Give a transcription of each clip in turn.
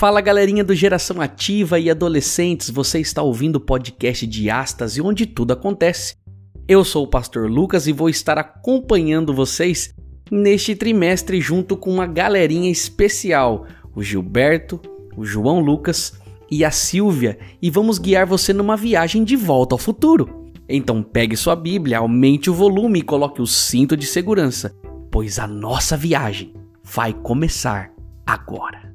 Fala galerinha do Geração Ativa e adolescentes, você está ouvindo o podcast de Astas e onde tudo acontece. Eu sou o pastor Lucas e vou estar acompanhando vocês neste trimestre junto com uma galerinha especial, o Gilberto, o João Lucas e a Silvia, e vamos guiar você numa viagem de volta ao futuro. Então pegue sua Bíblia, aumente o volume e coloque o cinto de segurança, pois a nossa viagem vai começar agora.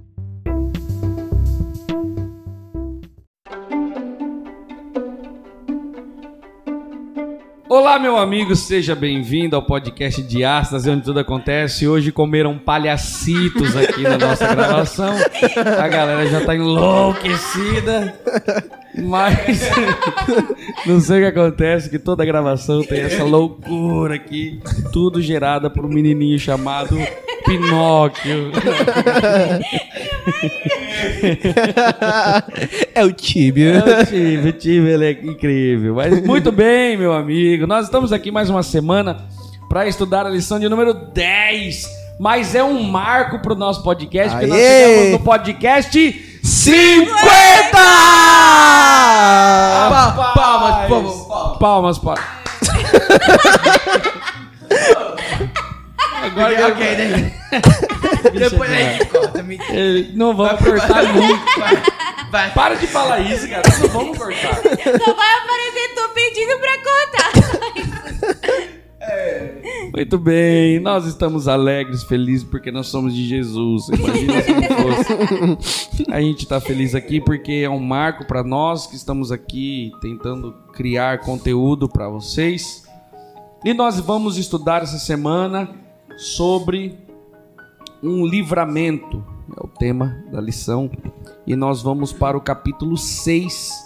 Olá, meu amigo, seja bem-vindo ao podcast de Astas, onde tudo acontece. Hoje comeram palhacitos aqui na nossa gravação. A galera já tá enlouquecida. Mas não sei o que acontece, que toda gravação tem essa loucura aqui, tudo gerada por um menininho chamado Pinóquio. é o Tibia. É o Tibia, o Tibia ele é incrível. Mas muito bem, meu amigo. Nós estamos aqui mais uma semana para estudar a lição de número 10. Mas é um marco para o nosso podcast, porque nós chegamos no podcast 50! Pa palmas, por favor. Palmas, palmas. Agora ok, né? Depois a gente corta, mentira. Não vamos cortar nunca. Vai, vai. Para de falar isso, cara. Não vamos cortar. Só vai aparecer tu pedindo pra cortar. É. Muito bem, nós estamos alegres, felizes porque nós somos de Jesus. Imagina se não fosse. A gente está feliz aqui porque é um marco para nós que estamos aqui tentando criar conteúdo para vocês. E nós vamos estudar essa semana sobre um livramento, é o tema da lição, e nós vamos para o capítulo 6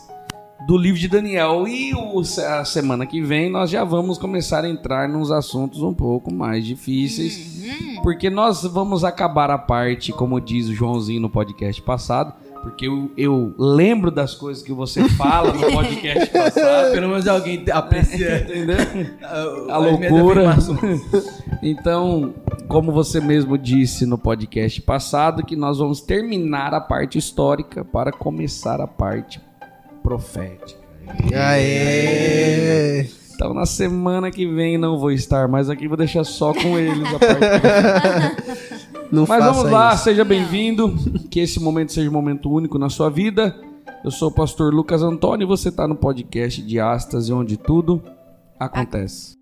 do livro de Daniel. E o, a semana que vem nós já vamos começar a entrar nos assuntos um pouco mais difíceis, uhum. porque nós vamos acabar a parte, como diz o Joãozinho no podcast passado, porque eu, eu, lembro das coisas que você fala no podcast passado. Pelo menos alguém aprecia. Entendeu? A, a loucura. então, como você mesmo disse no podcast passado, que nós vamos terminar a parte histórica para começar a parte profética. Aê! Então na semana que vem não vou estar mais aqui, vou deixar só com eles a parte. Não Mas vamos lá, isso. seja bem-vindo. Que esse momento seja um momento único na sua vida. Eu sou o pastor Lucas Antônio e você está no podcast de Astas onde tudo acontece.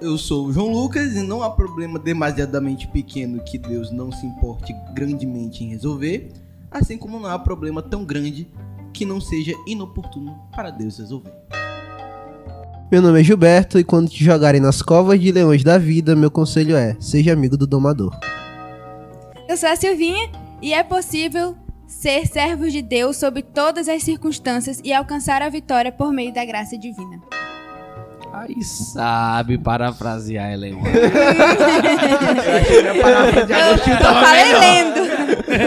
Eu sou o João Lucas e não há problema demasiadamente pequeno que Deus não se importe grandemente em resolver, assim como não há problema tão grande que não seja inoportuno para Deus resolver. Meu nome é Gilberto e quando te jogarem nas covas de leões da vida, meu conselho é: seja amigo do domador. Eu sou a Silvinha e é possível ser servo de Deus sob todas as circunstâncias e alcançar a vitória por meio da graça divina. Aí sabe parafrasear White. Eu falei lendo.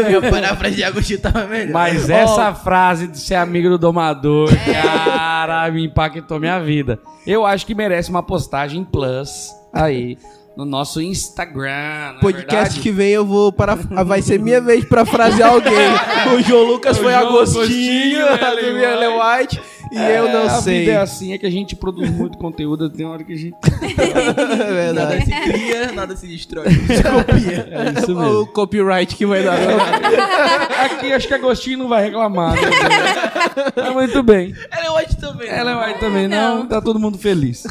Minha paráfrase de Agostinho tava melhor. Mas essa frase de ser amigo do domador, cara, me impactou minha vida. Eu acho que merece uma postagem plus aí no nosso Instagram. É Podcast verdade? que vem eu vou para. Vai ser minha vez para frasear alguém. O João Lucas o foi João Agostinho, a Ellen White. E é, eu não a sei. A vida é assim, é que a gente produz muito conteúdo, tem hora que a gente. é verdade. Nada se cria, nada se destrói. Se copia. É isso mesmo. O copyright que vai dar. Aqui acho que Agostinho não vai reclamar. Né? muito bem. Ela é White também. Ela é White também, não. não. Tá todo mundo feliz.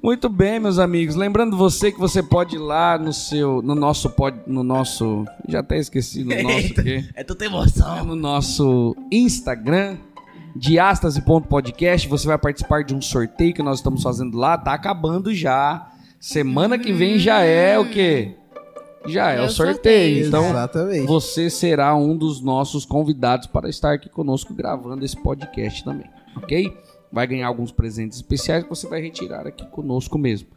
Muito bem, meus amigos. Lembrando você que você pode ir lá no seu, no nosso pod, no nosso, já até esqueci no nosso quê? É tanta emoção. É no nosso Instagram diastase.podcast, você vai participar de um sorteio que nós estamos fazendo lá, tá acabando já. Semana que vem já é o quê? Já é, é o sorteio. sorteio. Então, Exatamente. você será um dos nossos convidados para estar aqui conosco gravando esse podcast também, ok? vai ganhar alguns presentes especiais que você vai retirar aqui conosco mesmo.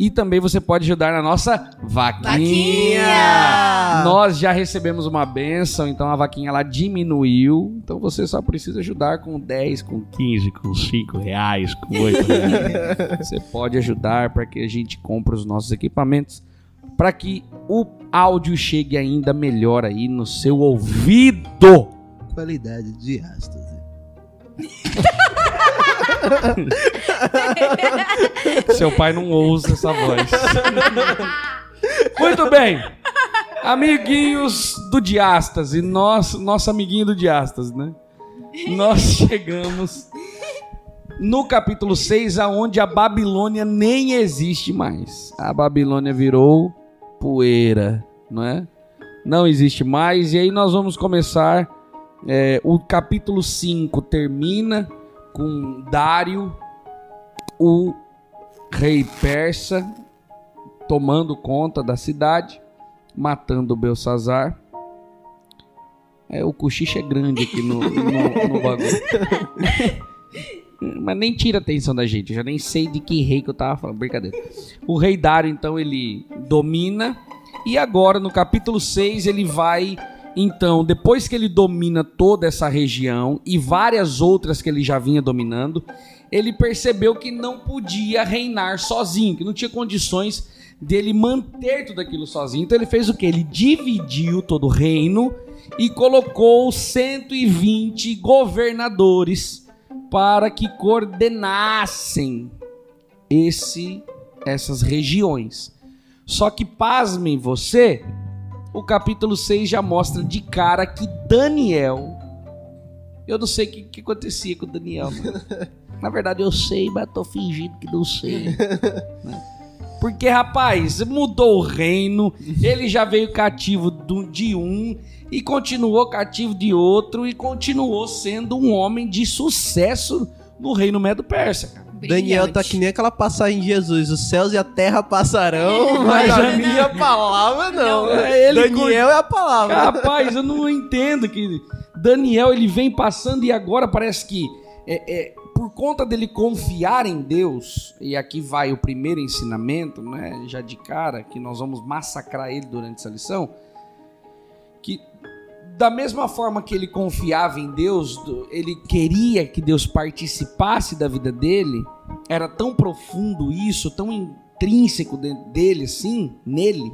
E também você pode ajudar na nossa vaquinha. vaquinha. Nós já recebemos uma benção, então a vaquinha lá diminuiu. Então você só precisa ajudar com 10, com 15, com 5 reais, com 8 reais. você pode ajudar para que a gente compre os nossos equipamentos para que o áudio chegue ainda melhor aí no seu ouvido. Qualidade de êxtase. Seu pai não ouça essa voz. Muito bem. Amiguinhos do Diástase, nós, nosso amiguinho do Diástase, né? Nós chegamos no capítulo 6, aonde a Babilônia nem existe mais. A Babilônia virou poeira, não é? Não existe mais. E aí nós vamos começar. é, o capítulo 5 termina com Dário, o rei persa, tomando conta da cidade, matando Belsazar. É, o cochicho é grande aqui no, no, no bagulho. Mas nem tira a atenção da gente, eu já nem sei de que rei que eu tava falando, brincadeira. O rei Dário, então, ele domina, e agora no capítulo 6 ele vai, então, depois que ele domina toda essa região e várias outras que ele já vinha dominando, ele percebeu que não podia reinar sozinho, que não tinha condições dele manter tudo aquilo sozinho. Então ele fez o que? Ele dividiu todo o reino e colocou 120 governadores para que coordenassem esse essas regiões. Só que pasmem você, o capítulo 6 já mostra de cara que Daniel eu não sei o que, que acontecia com o Daniel. Na verdade eu sei, mas tô fingindo que não sei. né? Porque, rapaz, mudou o reino, ele já veio cativo de um e continuou cativo de outro e continuou sendo um homem de sucesso no reino Medo-Persa, Daniel tá que nem aquela passagem de Jesus. Os céus e a terra passarão, mas Mas a a minha palavra não. É, ele Daniel é a palavra. Rapaz, eu não entendo que Daniel ele vem passando e agora parece que é, é, por conta dele confiar em Deus, e aqui vai o primeiro ensinamento, né, já de cara, que nós vamos massacrar ele durante essa lição, que da mesma forma que ele confiava em Deus, ele queria que Deus participasse da vida dele, era tão profundo isso, tão intrínseco dele, assim, nele,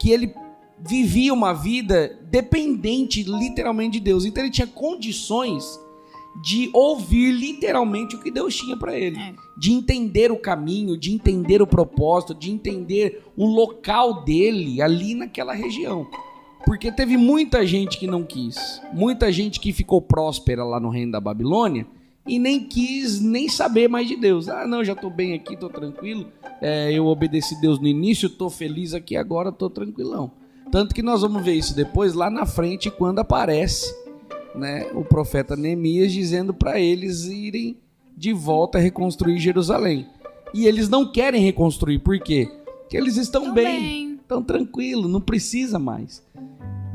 que ele vivia uma vida dependente literalmente de Deus. Então ele tinha condições de ouvir literalmente o que Deus tinha para ele, É. de entender o caminho, de entender o propósito, de entender o local dele ali naquela região. Porque teve muita gente que não quis, muita gente que ficou próspera lá no reino da Babilônia e nem quis nem saber mais de Deus. Ah, não, já tô bem aqui, tô tranquilo. É, eu obedeci Deus no início, tô feliz aqui agora, tô tranquilão. Tanto que nós vamos ver isso depois lá na frente quando aparece, né, o profeta Neemias dizendo para eles irem de volta a reconstruir Jerusalém. E eles não querem reconstruir, por quê? Porque eles estão Tão bem bem. estão tranquilo, não precisa mais.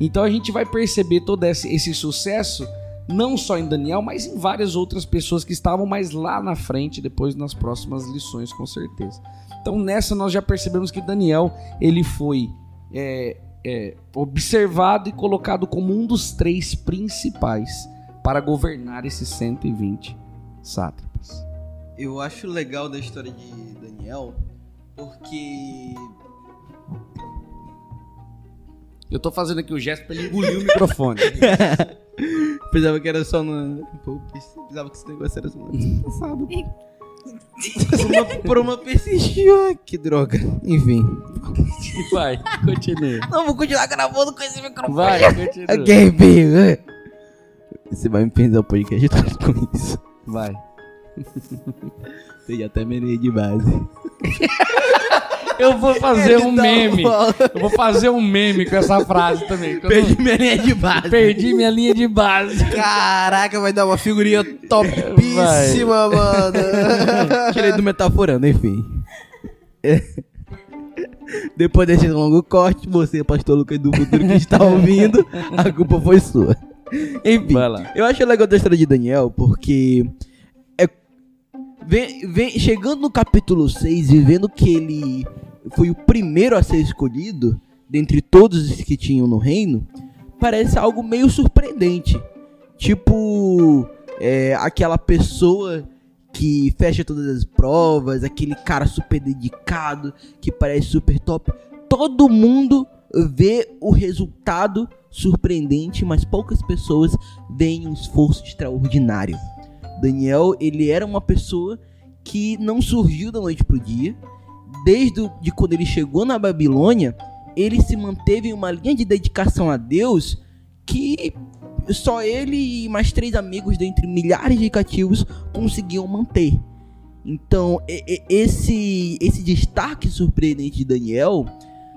Então a gente vai perceber todo esse, esse sucesso não só em Daniel, mas em várias outras pessoas que estavam mais lá na frente, depois nas próximas lições, com certeza. Então nessa nós já percebemos que Daniel ele foi é, é, observado e colocado como um dos três principais para governar esses 120 sátrapas. Eu acho legal da história de Daniel, porque Eu tô fazendo aqui o gesto para ele engolir o microfone. pensava que era só no. Pô, pensava que esse negócio era só no ano passado. por, uma, por uma persistiu. Que droga. Enfim. Vai, continue. Não, vou continuar gravando com esse microfone. Vai, continue. Ok, filho. Você vai me pensar o podcast todo com isso. Vai. Você já até de base. Eu vou fazer um Então, meme. Eu vou fazer um meme com essa frase também. eu Perdi minha linha de base. perdi minha linha de base. Caraca, vai dar uma figurinha topíssima, mano. Tirei do metaforando, enfim. Depois desse longo corte, você, pastor Lucas do futuro que está ouvindo, a culpa foi sua. Enfim, Vai eu acho legal da história de Daniel porque é vem, vem chegando no capítulo 6 e vendo que ele foi o primeiro a ser escolhido dentre todos os que tinham no reino, parece algo meio surpreendente. Tipo, é, aquela pessoa que fecha todas as provas, aquele cara super dedicado, que parece super top. todo mundo vê o resultado surpreendente, mas poucas pessoas veem um esforço extraordinário. Daniel, ele era uma pessoa que não surgiu da noite pro dia. Desde de quando ele chegou na Babilônia, ele se manteve em uma linha de dedicação a Deus que só ele e mais três amigos dentre milhares de cativos conseguiam manter. Então, esse, esse destaque surpreendente de Daniel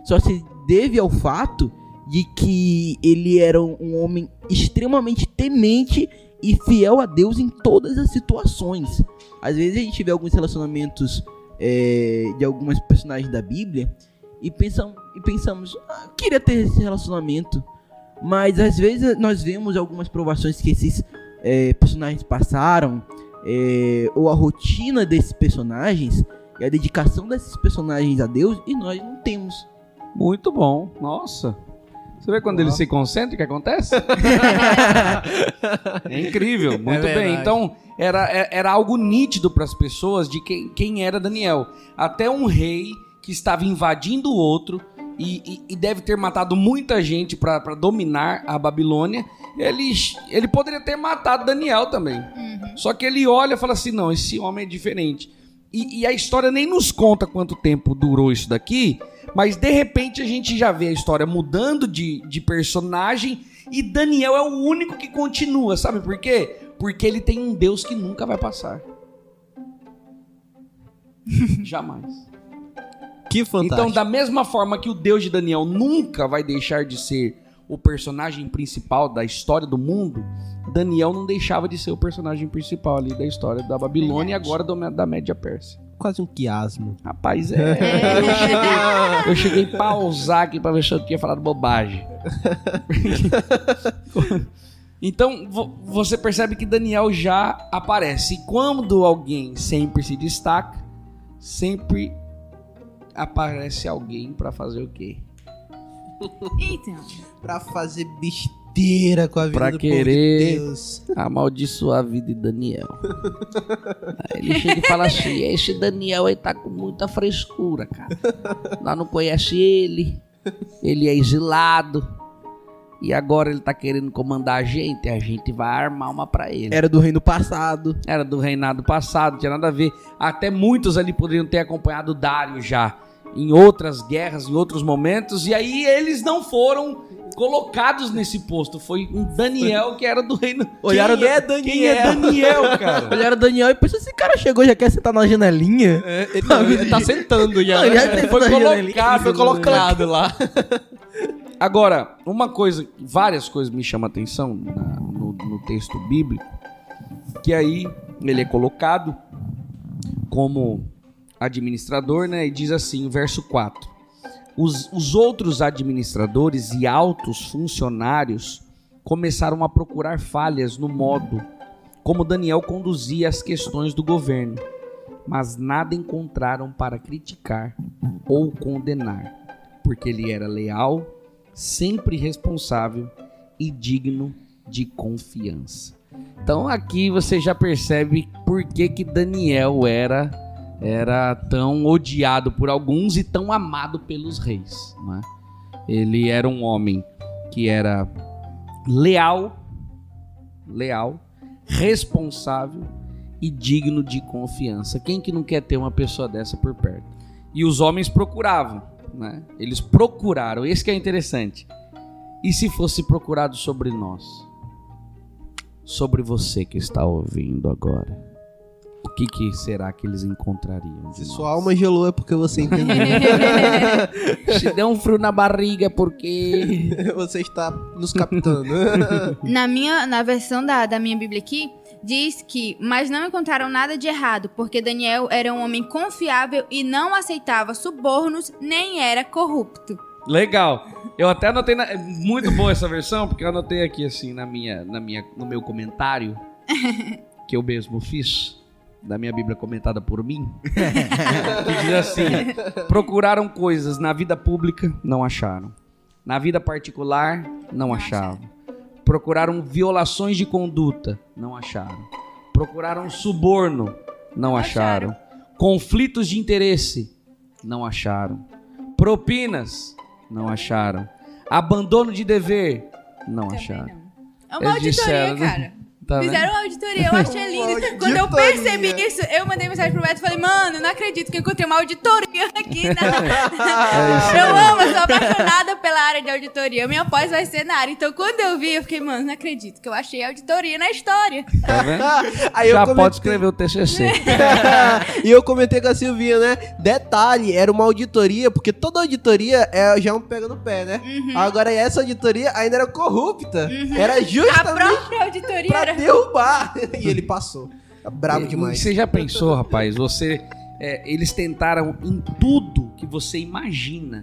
só se deve ao fato de que ele era um homem extremamente temente e fiel a Deus em todas as situações. Às vezes a gente vê alguns relacionamentos é, de algumas personagens da Bíblia e, pensam, e pensamos, ah, queria ter esse relacionamento. Mas às vezes nós vemos algumas provações que esses é, personagens passaram, é, ou a rotina desses personagens, e a dedicação desses personagens a Deus, e nós não temos. Muito bom, nossa. Você vê quando ele se concentra, o que acontece? é incrível, é muito é bem. Então, era, é, era algo nítido para as pessoas de quem, quem era Daniel. Até um rei que estava invadindo o outro e, e, e deve ter matado muita gente para dominar a Babilônia. Ele, ele poderia ter matado Daniel também. Uhum. Só que ele olha e fala assim: não, esse homem é diferente. E, e a história nem nos conta quanto tempo durou isso daqui, mas de repente a gente já vê a história mudando de, de personagem e Daniel é o único que continua, sabe por quê? Porque ele tem um Deus que nunca vai passar. Jamais. Que fantástico. Então, da mesma forma que o Deus de Daniel nunca vai deixar de ser o personagem principal da história do mundo, Daniel não deixava de ser o personagem principal ali da história da Babilônia e agora da Média Pérsia quase um quiasmo. Rapaz, é. Eu cheguei, eu cheguei a pausar aqui pra ver se eu tinha falado bobagem. então, você percebe que Daniel já aparece. E quando alguém sempre se destaca, sempre aparece alguém para fazer o quê? Então. pra fazer besteira inteira com a vida pra do querer povo de Deus. amaldiçoar a vida de Daniel. aí ele chega e fala assim: esse Daniel aí tá com muita frescura, cara. Nós não conhece ele, ele é exilado. E agora ele tá querendo comandar a gente, a gente vai armar uma para ele. Era do reino passado. Era do reinado passado, não tinha nada a ver. Até muitos ali poderiam ter acompanhado Dário já em outras guerras, em outros momentos, e aí eles não foram colocados nesse posto. Foi um Daniel que era do reino. Olharam Quem é Daniel? Quem é Daniel, cara? Olharam Daniel e pensou: esse cara chegou, já quer sentar na janelinha? É, ele, não, ele tá sentando já. Não, ele já foi, colocado, foi colocado lá. Agora, uma coisa, várias coisas me chamam a atenção na, no, no texto bíblico, que aí ele é colocado como administrador, né? E diz assim, verso 4. Os, os outros administradores e altos funcionários começaram a procurar falhas no modo como Daniel conduzia as questões do governo, mas nada encontraram para criticar ou condenar, porque ele era leal, sempre responsável e digno de confiança. Então aqui você já percebe por que, que Daniel era era tão odiado por alguns e tão amado pelos reis. Né? Ele era um homem que era leal, leal, responsável e digno de confiança. Quem que não quer ter uma pessoa dessa por perto? E os homens procuravam, né? Eles procuraram. Esse que é interessante. E se fosse procurado sobre nós? Sobre você que está ouvindo agora o que, que será que eles encontrariam? Se sua alma gelou é porque você entendeu. Se deu um frio na barriga é porque você está nos captando. na minha, na versão da, da minha Bíblia aqui, diz que, mas não encontraram nada de errado, porque Daniel era um homem confiável e não aceitava subornos, nem era corrupto. Legal. Eu até anotei na... muito boa essa versão, porque eu anotei aqui assim na minha, na minha, no meu comentário que eu mesmo fiz da minha Bíblia comentada por mim, que diz assim: procuraram coisas na vida pública, não acharam. Na vida particular, não, acharam. Procuraram violações de conduta, não acharam. Procuraram suborno, não, acharam. Conflitos de interesse, não acharam. Propinas, não acharam. Abandono de dever, não acharam. É uma Eles auditoria, disseram, né? cara. Tá vendo? Fizeram uma auditoria, eu achei lindo. Quando eu Auditoria. percebi isso, eu mandei mensagem pro Beto e falei, mano, não acredito que eu encontrei uma auditoria aqui. É Na... eu amo, eu sou apaixonada pela área de auditoria. Minha pós vai ser na área. Então, quando eu vi, eu fiquei, mano, não acredito que eu achei auditoria na história. Tá vendo? Aí eu Já comentei- pode escrever o TCC. e eu comentei com a Silvinha, né? Detalhe, era uma auditoria, porque toda auditoria é já um pega no pé, né? Agora essa auditoria ainda era corrupta. Era A justamente própria auditoria era... derrubar. e ele passou. Tá Bravo E- demais. Você já pensou, rapaz? Você, é, eles tentaram em tudo que você imagina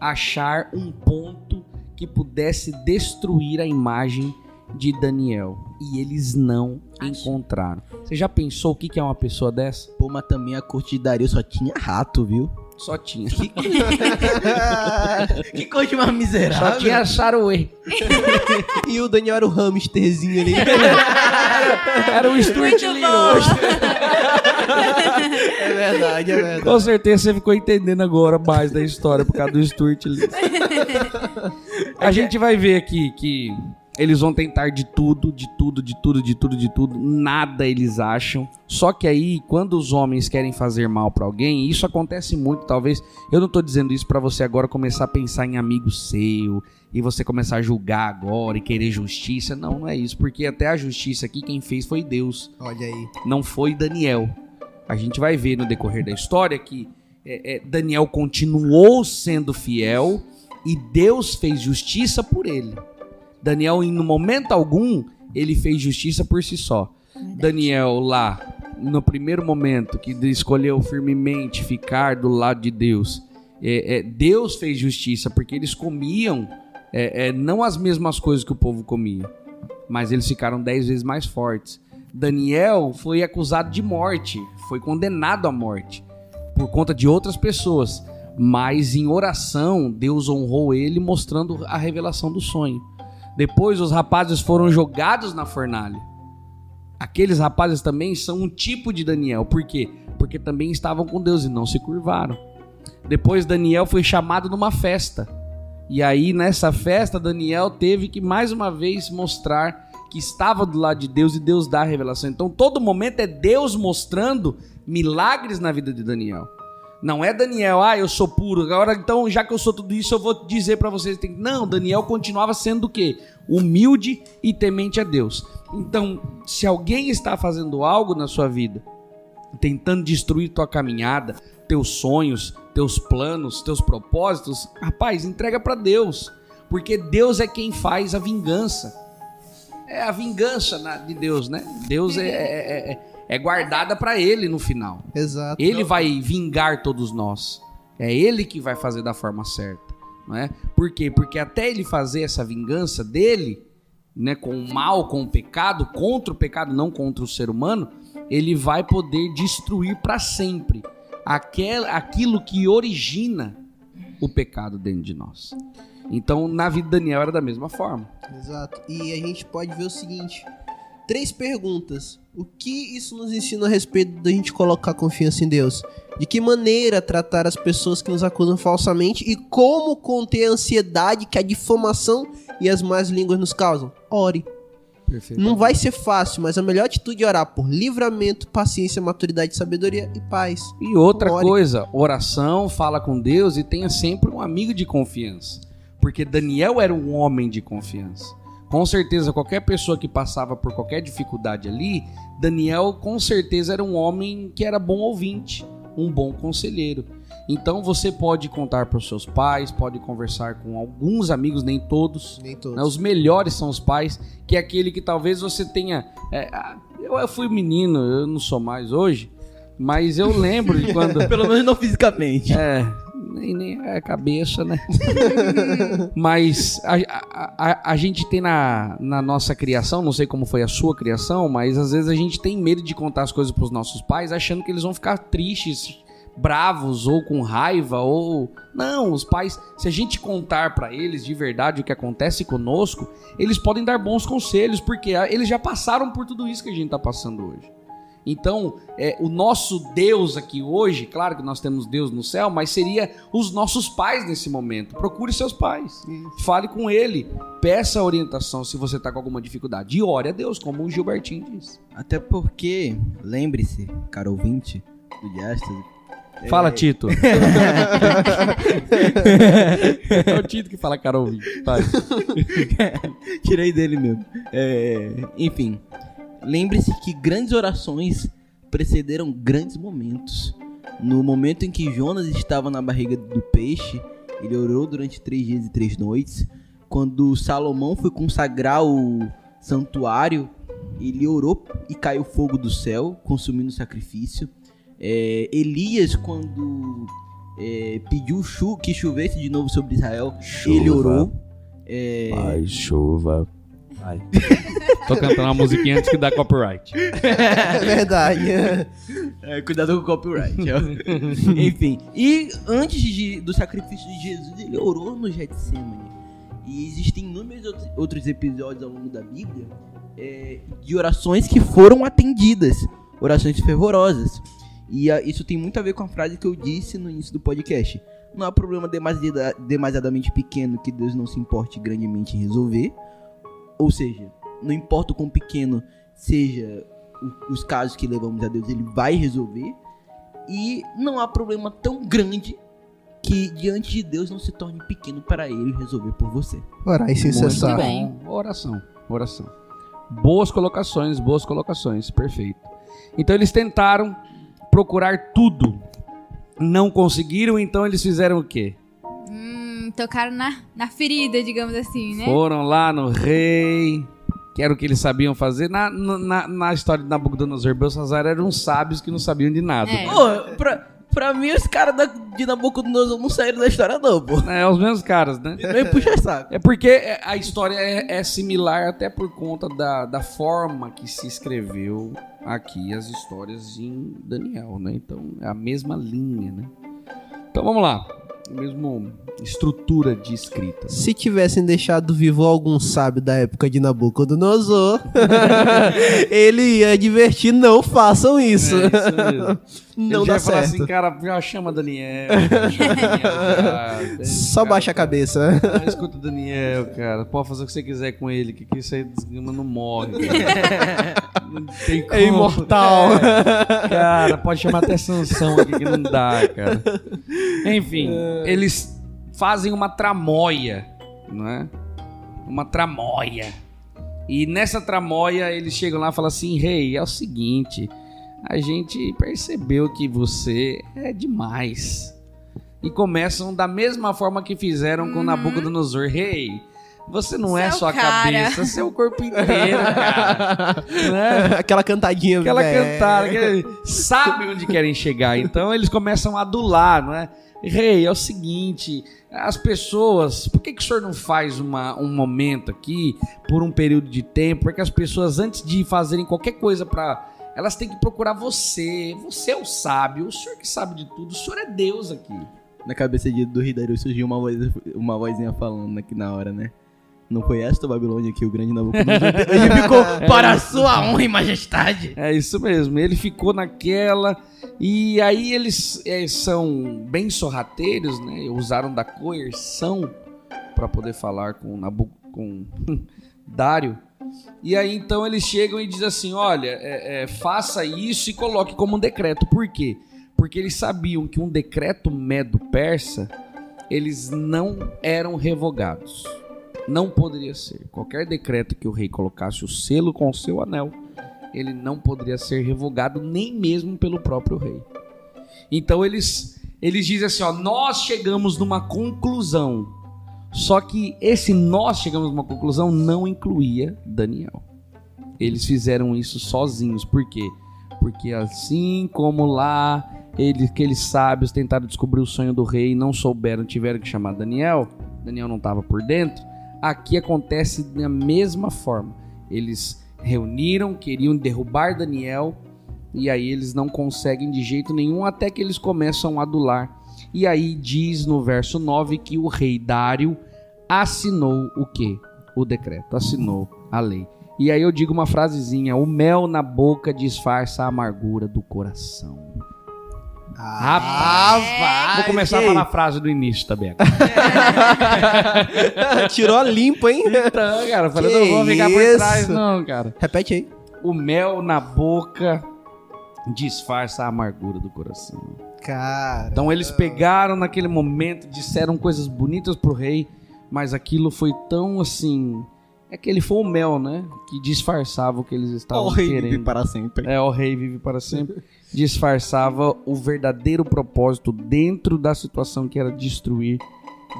achar um ponto que pudesse destruir a imagem de Daniel. E eles não encontraram. Você já pensou o que que é uma pessoa dessa? Pô, mas também a corte de Dario só tinha rato, viu? Só tinha. que corte mais miserável. Só tinha Saruê. E o Daniel era o hamsterzinho ali. Era o bom. é verdade, é verdade. Com certeza você ficou entendendo agora mais da história por causa do Stuart Little. A gente vai ver aqui que eles vão tentar de tudo, de tudo, de tudo, de tudo, de tudo. Nada eles acham. Só que aí, quando os homens querem fazer mal pra alguém, isso acontece muito, talvez. Eu não tô dizendo isso pra você agora começar a pensar em amigo seu e você começar a julgar agora e querer justiça. Não, não é isso, porque até a justiça aqui quem fez foi Deus Olha aí. não foi Daniel. A gente vai ver no decorrer da história que é, é, Daniel continuou sendo fiel e Deus fez justiça por ele. Daniel, em momento algum, ele fez justiça por si só. Daniel lá, no primeiro momento que escolheu firmemente ficar do lado de Deus, é, é, Deus fez justiça porque eles comiam é, é, não as mesmas coisas que o povo comia, mas eles ficaram dez vezes mais fortes. Daniel foi acusado de morte, foi condenado à morte por conta de outras pessoas, mas em oração Deus honrou ele mostrando a revelação do sonho. Depois os rapazes foram jogados na fornalha. Aqueles rapazes também são um tipo de Daniel, por quê? Porque também estavam com Deus e não se curvaram. Depois Daniel foi chamado numa festa. E aí nessa festa Daniel teve que mais uma vez mostrar que estava do lado de Deus e Deus dá a revelação. Então todo momento é Deus mostrando milagres na vida de Daniel. Não é Daniel, ah, eu sou puro. Agora então, já que eu sou tudo isso, eu vou dizer pra vocês, não, Daniel continuava sendo o quê? Humilde e temente a Deus. Então, se alguém está fazendo algo na sua vida, tentando destruir tua caminhada, teus sonhos, teus planos, teus propósitos, rapaz, entrega pra Deus, porque Deus é quem faz a vingança. É a vingança de Deus, né? Deus é, é, é- é guardada pra Ele no final. Exato. Ele vai vingar todos nós. É ele que vai fazer da forma certa, não é? Por quê? Porque até ele fazer essa vingança dele, né, com o mal, com o pecado, contra o pecado, não contra o ser humano, ele vai poder destruir para sempre aquel, aquilo que origina o pecado dentro de nós. Então, na vida de Daniel era da mesma forma. Exato. E a gente pode ver o seguinte: três perguntas. O que isso nos ensina a respeito da gente colocar confiança em Deus? De que maneira tratar as pessoas que nos acusam falsamente e como conter a ansiedade que a difamação e as más línguas nos causam? Ore. Perfeito. Não vai ser fácil, mas a melhor atitude é orar por livramento, paciência, maturidade, sabedoria e paz. E outra Ore. coisa, oração, fala com Deus e tenha sempre um amigo de confiança. Porque Daniel era um homem de confiança. Com certeza, qualquer pessoa que passava por qualquer dificuldade ali, Daniel com certeza era um homem que era bom ouvinte, um bom conselheiro. Então você pode contar para os seus pais, pode conversar com alguns amigos, nem todos. Nem todos. né? Os melhores são os pais, que é aquele que talvez você tenha. é, eu, eu fui menino, eu não sou mais hoje, mas eu lembro de quando. Pelo menos não fisicamente. É, nem, nem é cabeça, né? mas a, a, a, a gente tem na, na nossa criação, não sei como foi a sua criação, mas às vezes a gente tem medo de contar as coisas pros nossos pais, achando que eles vão ficar tristes, bravos ou com raiva ou não, os pais, se a gente contar pra eles de verdade o que acontece conosco, eles podem dar bons conselhos, porque eles já passaram por tudo isso que a gente tá passando hoje. Então, é, o nosso Deus aqui hoje, claro que nós temos Deus no céu, mas seria os nossos pais nesse momento. Procure seus pais, fale com ele, peça orientação se você está com alguma dificuldade. E ore a Deus, como o Gilbertinho disse. Até porque, lembre-se, caro ouvinte do Diástase, Fala, Tito. é o Tito que fala. Vai. Tirei dele mesmo. É, enfim, lembre-se que grandes orações precederam grandes momentos. No momento em que Jonas estava na barriga do peixe, ele orou durante três dias e três noites. Quando Salomão foi consagrar o santuário, ele orou e caiu fogo do céu, consumindo o sacrifício. É, Elias, quando é, pediu chu que chovesse de novo sobre Israel, ele Chuva. orou. É, Ai, chuva. Vai. Tô cantando uma musiquinha antes que dá copyright. É verdade. É, cuidado com o copyright. ó. Enfim, e antes de- do sacrifício de Jesus, ele orou no Getsemane. E existem inúmeros outros- episódios ao longo da Bíblia é, de orações que foram atendidas, orações fervorosas. E ah, isso tem muito a ver com a frase que eu disse no início do podcast. Não há problema demasiada- demasiadamente pequeno que Deus não se importe grandemente em resolver. Ou seja, não importa o quão pequeno seja o- os casos que levamos a Deus, ele vai resolver. E não há problema tão grande que diante de Deus não se torne pequeno para ele resolver por você. Orar e Muito cessar. Oração, oração. Boas colocações, boas colocações, perfeito. Então eles tentaram procurar tudo, não conseguiram, então eles fizeram o quê? Tocaram na, na ferida, digamos assim, né? Foram lá no rei, que era o que eles sabiam fazer. Na, na, na história de Nabucodonosor Belsazar eram sábios que não sabiam de nada. É. Pô, pra, pra mim os caras da- de Nabucodonosor não saíram da história não, pô. É, os mesmos caras, né? Nem puxa saco. É porque a história é, é similar até por conta da, da forma que se escreveu aqui as histórias em Daniel, né? Então é a mesma linha, né? Então vamos lá. A mesma estrutura de escrita. Se tivessem deixado vivo algum sábio da época de Nabucodonosor, ele ia advertir, não façam isso. É isso mesmo. Não Ele dá ia falar certo. assim, cara, já chama Daniel. chama Daniel, já. Só Cara, baixa a cabeça. Ah, escuta o Daniel, cara. Pode fazer o que você quiser com ele, que, que isso aí desgrama não morre. cara. Não tem como. É imortal. É. Cara, pode chamar até Sansão aqui que não dá, cara. Enfim, eles fazem uma tramóia, não é? Uma tramóia. E nessa tramóia eles chegam lá e falam assim: Rei, é o seguinte, a gente percebeu que você é demais. E começam da mesma forma que fizeram com Nabucodonosor. Rei, você não é Seu só a cara." cabeça, você é o corpo inteiro, cara. Não é? Aquela cantadinha. Aquela velho. cantada, que sabe onde querem chegar. Então eles começam a adular, não é? Rei, é o seguinte, as pessoas, por que, que o senhor não faz uma, um momento aqui, por um período de tempo, porque as pessoas, antes de fazerem qualquer coisa pra. Elas têm que procurar você. Você é o sábio, o senhor que sabe de tudo, o senhor é Deus aqui. Na cabeça de, do Hidaru surgiu uma, voz, uma vozinha falando aqui na hora, né? Não foi esta Babilônia que o grande Nabucodonosor ele ficou para a sua honra e majestade. É isso mesmo. Ele ficou naquela. E aí eles eh, são bem sorrateiros, né? Usaram da coerção para poder falar com Nabu com Dário. E aí então eles chegam e dizem assim: olha, é, é, faça isso e coloque como um decreto. Por quê? Porque eles sabiam que um decreto medo-persa eles não eram revogados. Não poderia ser. Qualquer decreto que o rei colocasse o selo com o seu anel, ele não poderia ser revogado nem mesmo pelo próprio rei. Então eles eles dizem assim, ó, nós chegamos numa conclusão. Só que esse nós chegamos numa conclusão não incluía Daniel. Eles fizeram isso sozinhos, por quê? Porque assim como lá eles, aqueles sábios tentaram descobrir o sonho do rei e não souberam, tiveram que chamar Daniel, Daniel não estava por dentro, aqui acontece da mesma forma. Eles reuniram, queriam derrubar Daniel, e aí eles não conseguem de jeito nenhum até que eles começam a adular. E aí diz no verso 9 que o rei Dário assinou o quê? O decreto, assinou a lei. E aí eu digo uma frasezinha: o mel na boca disfarça a amargura do coração. Ah, vai. Vou começar a que falar a frase do início também. Tirou a limpa, hein? Então, cara, eu falei, Que não vou ficar por isso? trás, não, cara. Repete aí. O mel na boca disfarça a amargura do coração. Cara. Então eles pegaram naquele momento, disseram coisas bonitas pro rei, mas aquilo foi tão assim. É que ele foi o mel, né? Que disfarçava o que eles estavam O rei querendo. vive para sempre. É, o rei vive para sempre. Disfarçava o verdadeiro propósito dentro da situação que era destruir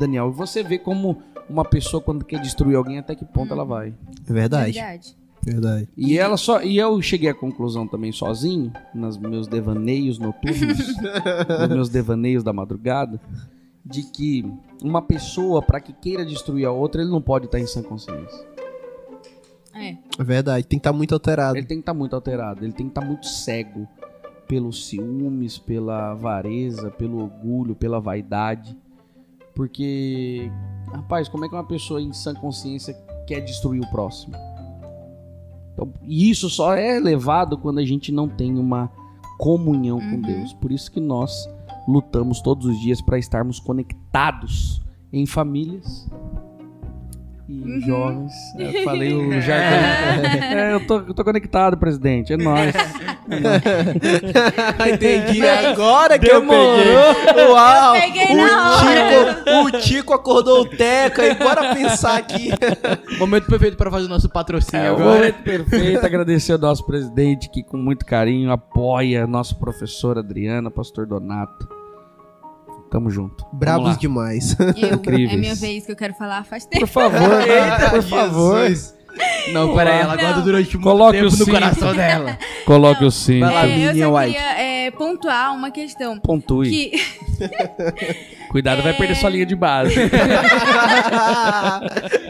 Daniel. E você vê como uma pessoa, quando quer destruir alguém, até que ponto ela vai. É verdade. Verdade. Verdade. E ela só. E eu cheguei à conclusão também sozinho, nos meus devaneios noturnos, nos meus devaneios da madrugada, de que uma pessoa, para que queira destruir a outra, ele não pode estar em sã consciência. É. É verdade. Tem que estar muito alterado. Ele tem que estar muito alterado, ele tem que estar muito cego pelos ciúmes, pela avareza, pelo orgulho, pela vaidade. Porque, rapaz, como é que uma pessoa em sã consciência quer destruir o próximo? Então, e isso só é levado quando a gente não tem uma comunhão com Uhum. Deus. Por isso que nós lutamos todos os dias para estarmos conectados em famílias e Uhum. jovens. Eu falei o jargão. É, eu tô, eu tô conectado, presidente. É nóis. Entendi. Agora que Demorou. eu peguei. Uau. Eu peguei o, na Tico, o Tico acordou o Teca e bora pensar aqui. Momento perfeito para fazer o nosso patrocínio É agora. momento perfeito. Agradecer ao nosso presidente que, com muito carinho, apoia nosso professor Adriana, pastor Donato. Tamo junto. Bravos demais. Eu, é minha vez que eu quero falar faz tempo. Por favor, por favor. Não, peraí, ela Não. guarda durante muito Coloque tempo o no cinto. coração dela. Coloque o cinto. Vai lá, É, eu Minion só White. queria é, pontuar uma questão. Pontue. Que Cuidado, vai perder sua linha de base.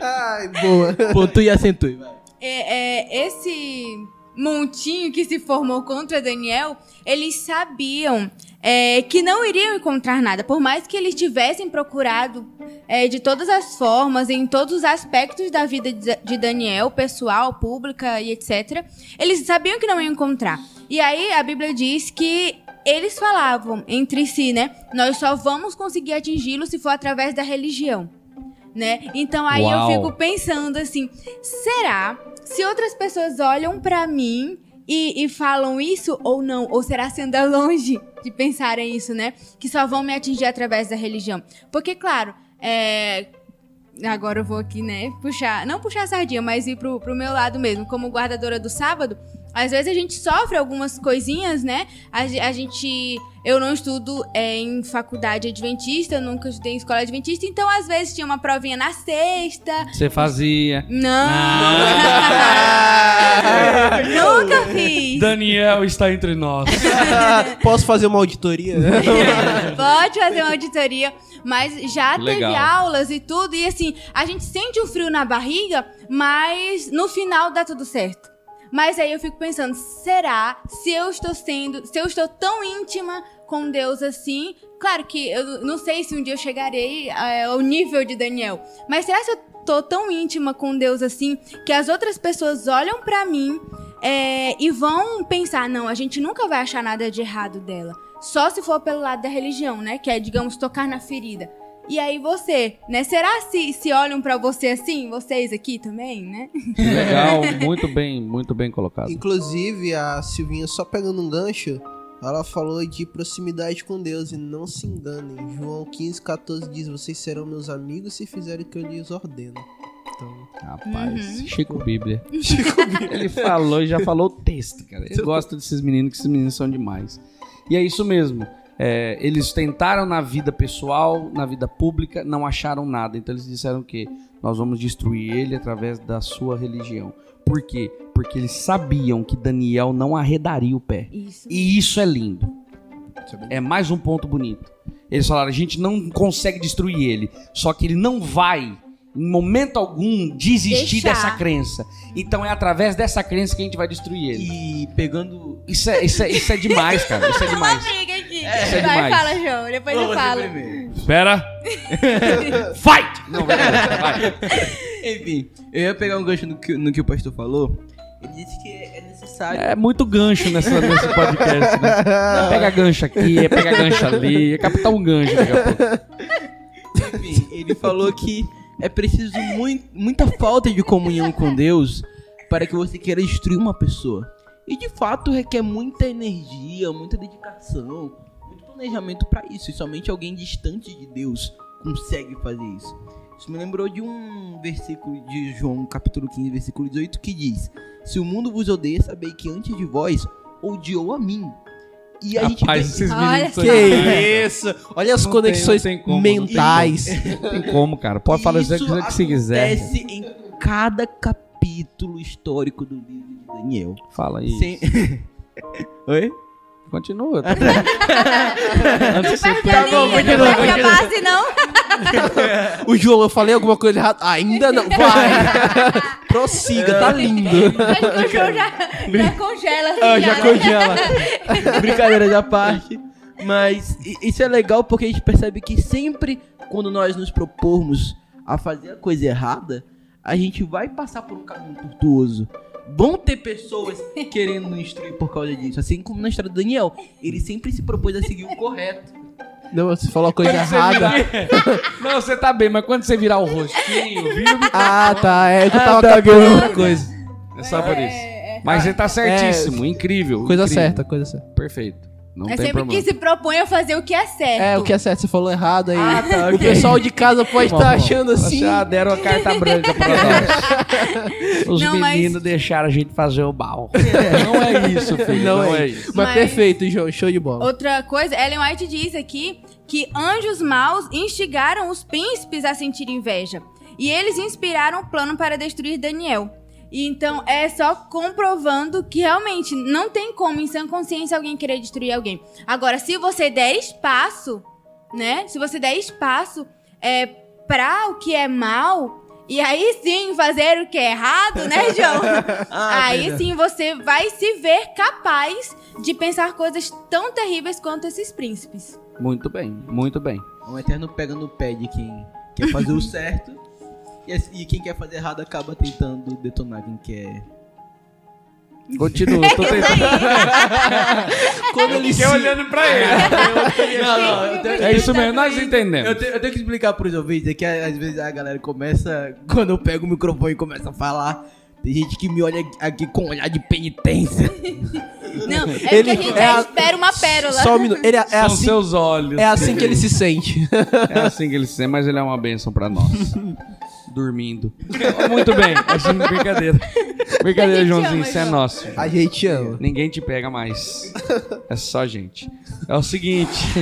Ai, boa. Pontue e acentue. vai. é, é, esse montinho que se formou contra Daniel, eles sabiam é, que não iriam encontrar nada. Por mais que eles tivessem procurado é, de todas as formas, em todos os aspectos da vida de Daniel, pessoal, pública e etc., eles sabiam que não iam encontrar. E aí a Bíblia diz que eles falavam entre si, né? Nós só vamos conseguir atingi-lo se for através da religião. Né? Então aí Uau. eu fico pensando assim, será se outras pessoas olham pra mim e, e falam isso ou não? Ou será se anda longe de pensarem isso, né? Que só vão me atingir através da religião. Porque, claro, é, Agora eu vou aqui, né, puxar. Não puxar a sardinha, mas ir pro, pro meu lado mesmo. Como guardadora do sábado, às vezes a gente sofre algumas coisinhas, né? A, a gente. Eu não estudo é, em faculdade adventista, eu nunca estudei em escola adventista, então às vezes tinha uma provinha na sexta. Você fazia. Não! nunca fiz! Daniel está entre nós. Posso fazer uma auditoria? Pode fazer uma auditoria, mas já Legal. teve aulas e tudo, e assim, a gente sente um frio na barriga, mas no final dá tudo certo. Mas aí eu fico pensando, será se eu estou sendo, se eu estou tão íntima com Deus assim? Claro que eu não sei se um dia eu chegarei eh, ao nível de Daniel, mas será se eu tô tão íntima com Deus assim que as outras pessoas olham pra mim é, e vão pensar, não, a gente nunca vai achar nada de errado dela. Só se for pelo lado da religião, né? Que é, digamos, tocar na ferida. E aí você, né? Será se, se olham pra você assim? Vocês aqui também, né? Legal, muito bem, muito bem colocado. Inclusive, a Silvinha, só pegando um gancho, ela falou de proximidade com Deus e não se enganem. João 15, 14 diz: Vocês serão meus amigos se fizerem o que eu lhes ordeno. Então, Rapaz, Uhum. Chico Bíblia. Ele falou e já falou o texto, cara. Eu gosto desses meninos, que esses meninos são demais. E é isso mesmo. É, eles tentaram na vida pessoal, na vida pública, não acharam nada. Então eles disseram que nós vamos destruir ele através da sua religião. Por quê? Porque eles sabiam que Daniel não arredaria o pé. Isso. E isso é lindo. É mais um ponto bonito. Eles falaram: a gente não consegue destruir ele, só que ele não vai, em momento algum, desistir Deixar. dessa crença. Então é através dessa crença que a gente vai destruir ele. E pegando. Isso é, isso é, isso é demais, cara. Isso é demais. Isso é Vai, demais. fala, João. Depois eu Você falo. Espera. Fight! Não, beleza, vai. Enfim, eu ia pegar um gancho no que, no que o pastor falou. Ele disse que é necessário. É muito gancho nessa, nesse podcast, né? Pega gancho aqui, pega gancho ali, é captar um gancho daqui a pouco. Enfim, ele falou que é preciso mui- muita falta de comunhão com Deus para que você queira destruir uma pessoa. E de fato requer muita energia, muita dedicação, muito planejamento para isso. E somente alguém distante de Deus consegue fazer isso. Isso me lembrou de um versículo de João, capítulo 15, versículo 18, que diz: Se o mundo vos odeia, sabei que antes de vós odiou a mim. E a gente Rapaz, vê- esses Olha Que isso? Olha as Não conexões tem- tem como, mentais. cara. Não tem como, cara. Pode falar o que Isso você quiser. acontece em cada capítulo histórico do livro de Daniel. Fala aí. Sem- Oi? Continua. Tá bom. Antes você Perde perca- a linha, não perde a continua. base, não. O João, eu falei alguma coisa errada? Ainda não. Vai. Prossiga, tá lindo. Acho que o João já, já congela. assim, Ah, já né? congela. Brincadeira da parte. Mas isso é legal porque a gente percebe que sempre quando nós nos propormos a fazer a coisa errada, a gente vai passar por um caminho tortuoso. Bom ter pessoas querendo nos instruir por causa disso. Assim como na história do Daniel. Ele sempre se propôs a seguir o correto. Não, você falou a coisa Quando você errada. virar- Não, você tá bem, mas quando você virar o rostinho, vira o microfone. Ah, tá. É que eu Ah, tava tá cagando bom. outra coisa. É só por isso. Mas você tá certíssimo, incrível. Coisa incrível. certa, coisa certa. Perfeito. Não É tem sempre problema. que se propõe a fazer o que é certo. É, o que é certo, você falou errado aí. Ah, tá, O ok. pessoal de casa pode estar bom. achando assim. Já deram a carta branca pra nós. Os Não, mas- meninos deixaram a gente fazer o mal. Não é isso, filho. Não, Não é, é isso. Mas, Mas- perfeito, João. Show de bola. Outra coisa, Ellen White diz aqui que anjos maus instigaram os príncipes a sentir inveja. E eles inspiraram o plano para destruir Daniel. E então é só comprovando que realmente não tem como, em sã consciência, alguém querer destruir alguém. Agora, se você der espaço, né? Se você der espaço é, pra o que é mal, e aí sim fazer o que é errado, né, João? Ah, aí verdade. sim você vai se ver capaz de pensar coisas tão terríveis quanto esses príncipes. Muito bem, muito bem. O Eterno pega no pé de quem quer fazer o certo. E, e quem quer fazer errado acaba tentando detonar quem quer. Continua, tô tentando. Quando ele se... olhando pra ele. Não, não, eu tenho- É isso mesmo, nós entendemos. Eu, te- eu tenho que explicar pros ouvintes, é que às vezes a galera começa, quando eu pego o microfone e começo a falar, tem gente que me olha aqui com um olhar de penitência. Não, é Ele- porque a gente é a- espera uma pérola. Só um minuto. Ele é, é São assim, seus olhos. é assim que ele se sente. É assim que ele se sente, mas ele é uma bênção pra nós. Dormindo. Muito bem, achando brincadeira. Brincadeira, A gente Joãozinho, ama, isso é nosso. A gente ama. Ninguém te pega mais. É só a gente. É o seguinte.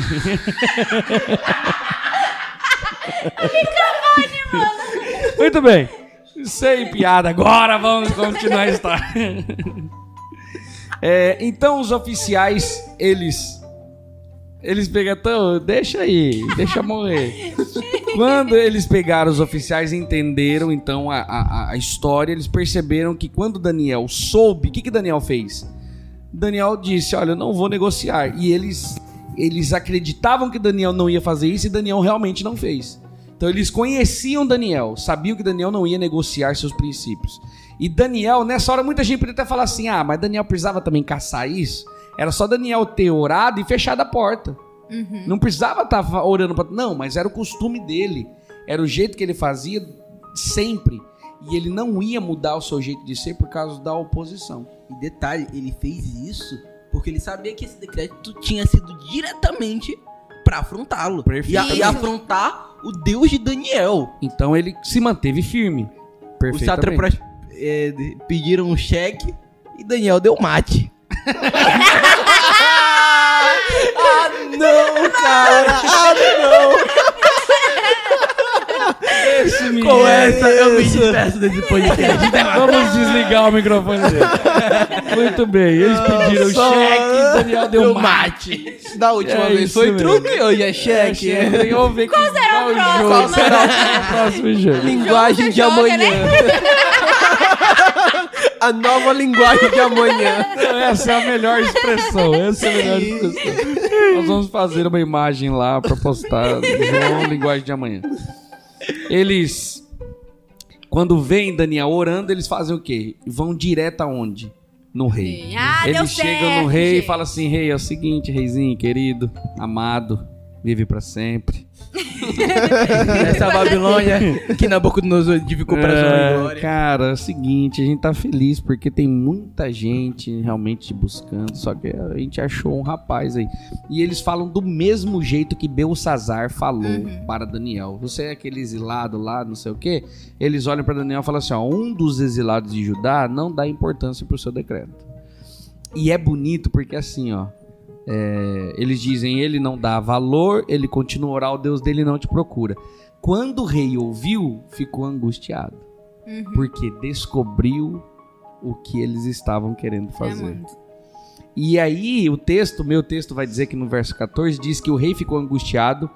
Muito bem. Sem piada, agora vamos continuar a história. É, então os oficiais, eles. Eles pegam. Então, deixa aí, deixa morrer. Quando eles pegaram os oficiais e entenderam então a, a, a história, eles perceberam que quando Daniel soube, o que, que Daniel fez? Daniel disse: Olha, eu não vou negociar. E eles, eles acreditavam que Daniel não ia fazer isso e Daniel realmente não fez. Então eles conheciam Daniel, sabiam que Daniel não ia negociar seus princípios. E Daniel, nessa hora, muita gente podia até falar assim: ah, mas Daniel precisava também caçar isso. Era só Daniel ter orado e fechado a porta. Não precisava estar orando para. Não, mas era o costume dele. Era o jeito que ele fazia sempre. E ele não ia mudar o seu jeito de ser por causa da oposição. E detalhe, ele fez isso porque ele sabia que esse decreto tinha sido diretamente pra afrontá-lo. Perfeito. E, a- e afrontar o Deus de Daniel. Então ele se manteve firme. Os Perfeitamente. sátrapas é, pediram um cheque e Daniel deu mate. Ah, não, cara. Ah, não. Esse menino. Com essa, eu me despeço desse podcast. Vamos desligar o microfone dele. Muito bem, eles pediram Só cheque e Daniel deu mate. Da última É vez foi mesmo. truque, hoje é cheque. É, Vamos ver qual será o próximo? jogo. Qual será o próximo jogo? Linguagem de Joga, amanhã. a nova linguagem de amanhã. Essa é a melhor expressão. Essa é a melhor expressão. Nós vamos fazer uma imagem lá pra postar João Linguagem de Amanhã. Eles Quando vem Daniel orando, eles fazem o quê? Vão direto aonde? No rei. Ah, Eles chegam certo, no rei e falam assim: Rei, é o seguinte, reizinho, querido, amado, vive pra sempre. Nessa Babilônia que Nabucodonosor edificou sua É, glória. cara, é o seguinte, a gente tá feliz porque tem muita gente realmente te buscando, só que a gente achou um rapaz aí. E eles falam do mesmo jeito que Belsazar falou Uhum. para Daniel. Você é aquele exilado lá, não sei o quê. Eles olham para Daniel e falam assim: ó, um dos exilados de Judá não dá importância pro seu decreto. E é bonito porque assim, ó. É, eles dizem, ele não dá valor, ele continua a orar, o Deus dele não te procura. Quando o rei ouviu, ficou angustiado, Uhum. porque descobriu o que eles estavam querendo fazer. E aí, o texto, meu texto vai dizer que no verso 14 diz que o rei ficou angustiado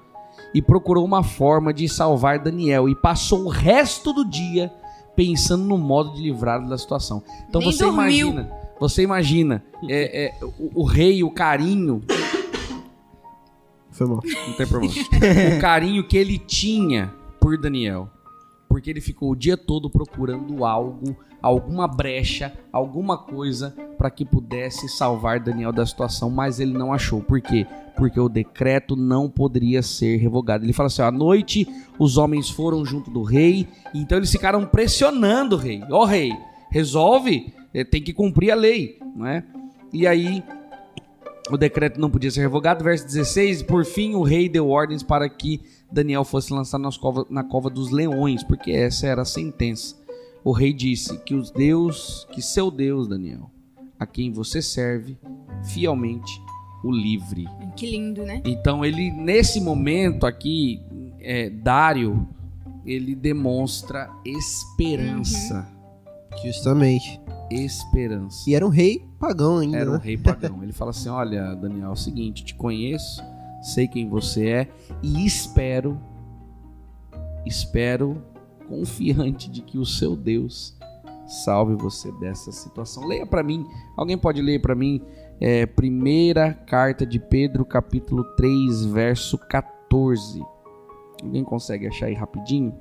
e procurou uma forma de salvar Daniel e passou o resto do dia pensando no modo de livrá-lo da situação. Então Nem você dormiu. imagina, você imagina é, é, o, o rei, o carinho, Foi mal. não tem problema, o carinho que ele tinha por Daniel, porque ele ficou o dia todo procurando algo, alguma brecha, alguma coisa para que pudesse salvar Daniel da situação, mas ele não achou. Por quê? Porque o decreto não poderia ser revogado. Ele fala assim: ó, à noite os homens foram junto do rei, então eles ficaram pressionando o rei. Ó rei, resolve, tem que cumprir a lei, não é? E aí o decreto não podia ser revogado. Verso 16: Por fim, o rei deu ordens para que Daniel fosse lançado nas cova- na cova dos leões, porque essa era a sentença. O rei disse que os Deus, que seu Deus, Daniel, a quem você serve, fielmente o livre. Que lindo, né? Então ele nesse momento aqui, é, Dário, ele demonstra esperança, Justamente. Esperança. E era um rei pagão ainda, Era um né? rei pagão. Ele fala assim: Olha, Daniel, é o seguinte, te conheço, sei quem você é e espero, espero, confiante de que o seu Deus salve você dessa situação. Leia pra mim, alguém pode ler pra mim, é, primeira carta de Pedro, capítulo 3, verso 14. Alguém consegue achar aí rapidinho?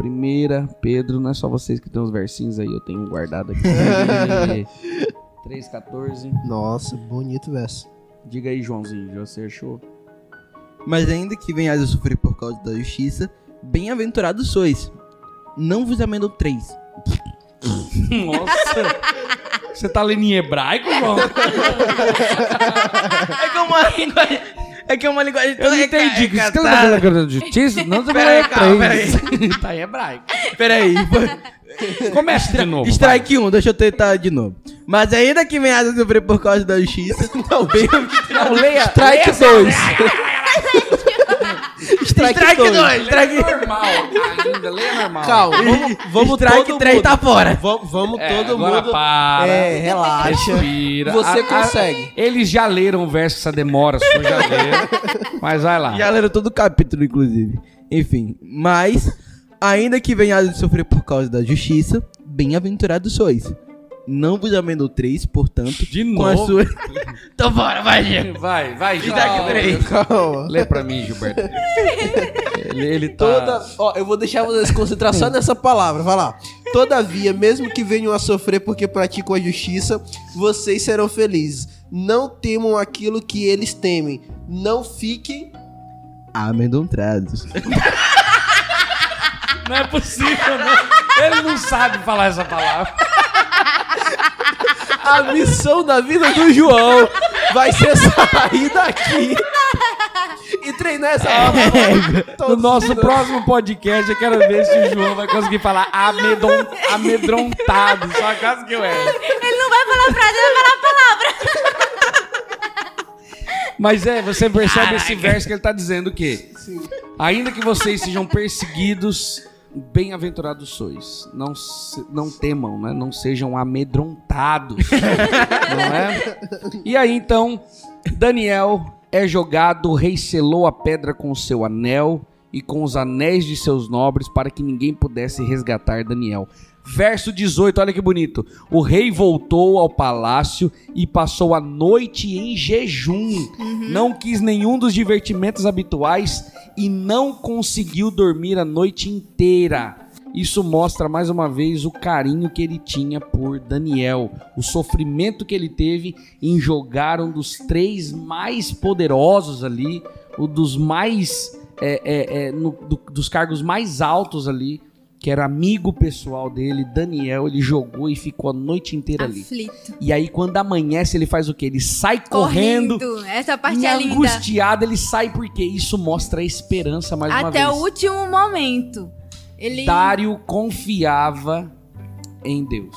Primeira, Pedro, não é só vocês que tem os versinhos aí, eu tenho guardado aqui. 3,14. Nossa, bonito verso. Diga aí, Joãozinho, já você achou? Mas ainda que venhais a sofrer por causa da justiça, bem-aventurados sois. Não vos amendo três. Nossa! Você tá lendo em hebraico, João? É é uma linguagem. É que é uma linguagem Eu não entendi. Você tá de justiça? Não, você Peraí, calma, três. Tá em hebraico. Peraí. Começa de novo. Strike 1, deixa eu tentar de novo. Mas ainda que venhas a sofrer por causa da justiça, bem Não, leia. Strike leia 2. Strike Strike 2. 2, Leia strike normal ainda, leia normal. Calma, vamos, vamos Strike todo 3 mundo. tá fora. Vamos, vamos É, todo agora mundo. para. É, relaxa. Respira. Você A- a- consegue. eles já leram o verso, essa demora sua já leram. Mas vai lá. Já leram todo o capítulo, inclusive. Enfim, mas, ainda que venhas a sofrer por causa da justiça, bem-aventurados sois. Não vos amendo três, portanto, De com a novo. sua. então bora, vai, Diego. Vai, vai, Gilberto. três. Calma. Lê pra mim, Gilberto. Ele, ele tá... Toda, ó, eu vou deixar vocês se concentrar só nessa palavra. Vai lá. Todavia, mesmo que venham a sofrer porque praticam a justiça, vocês serão felizes. Não temam aquilo que eles temem. Não fiquem. Amedrontados. Não é possível, não. Ele não sabe falar essa palavra. A missão da vida do João vai ser sair daqui e treinar essa. É, No nosso próximo podcast, eu quero ver se o João vai conseguir falar amedron... amedrontado. Só caso que eu erre. Ele não vai falar frase, ele vai falar palavra. Mas é, você percebe esse verso que ele tá dizendo o quê? Ainda que vocês sejam perseguidos, bem-aventurados sois. Não, se- não temam, né? Não sejam amedrontados. não é? E aí, então, Daniel é jogado, o rei selou a pedra com o seu anel e com os anéis de seus nobres para que ninguém pudesse resgatar Daniel. Verso 18, olha que bonito. O rei voltou ao palácio e passou a noite em jejum. Não quis nenhum dos divertimentos habituais e não conseguiu dormir a noite inteira. Isso mostra mais uma vez o carinho que ele tinha por Daniel, o sofrimento que ele teve em jogar um dos três mais poderosos ali, o dos mais é, é, é, no- do- dos cargos mais altos ali, que era amigo pessoal dele, Daniel. Ele jogou e ficou a noite inteira ali. Aflito. E aí quando amanhece ele faz o quê? Ele sai correndo. Essa parte E é linda. angustiado, ele sai porque isso mostra a esperança mais uma Até vez. o último momento. Ele. Dário confiava em Deus.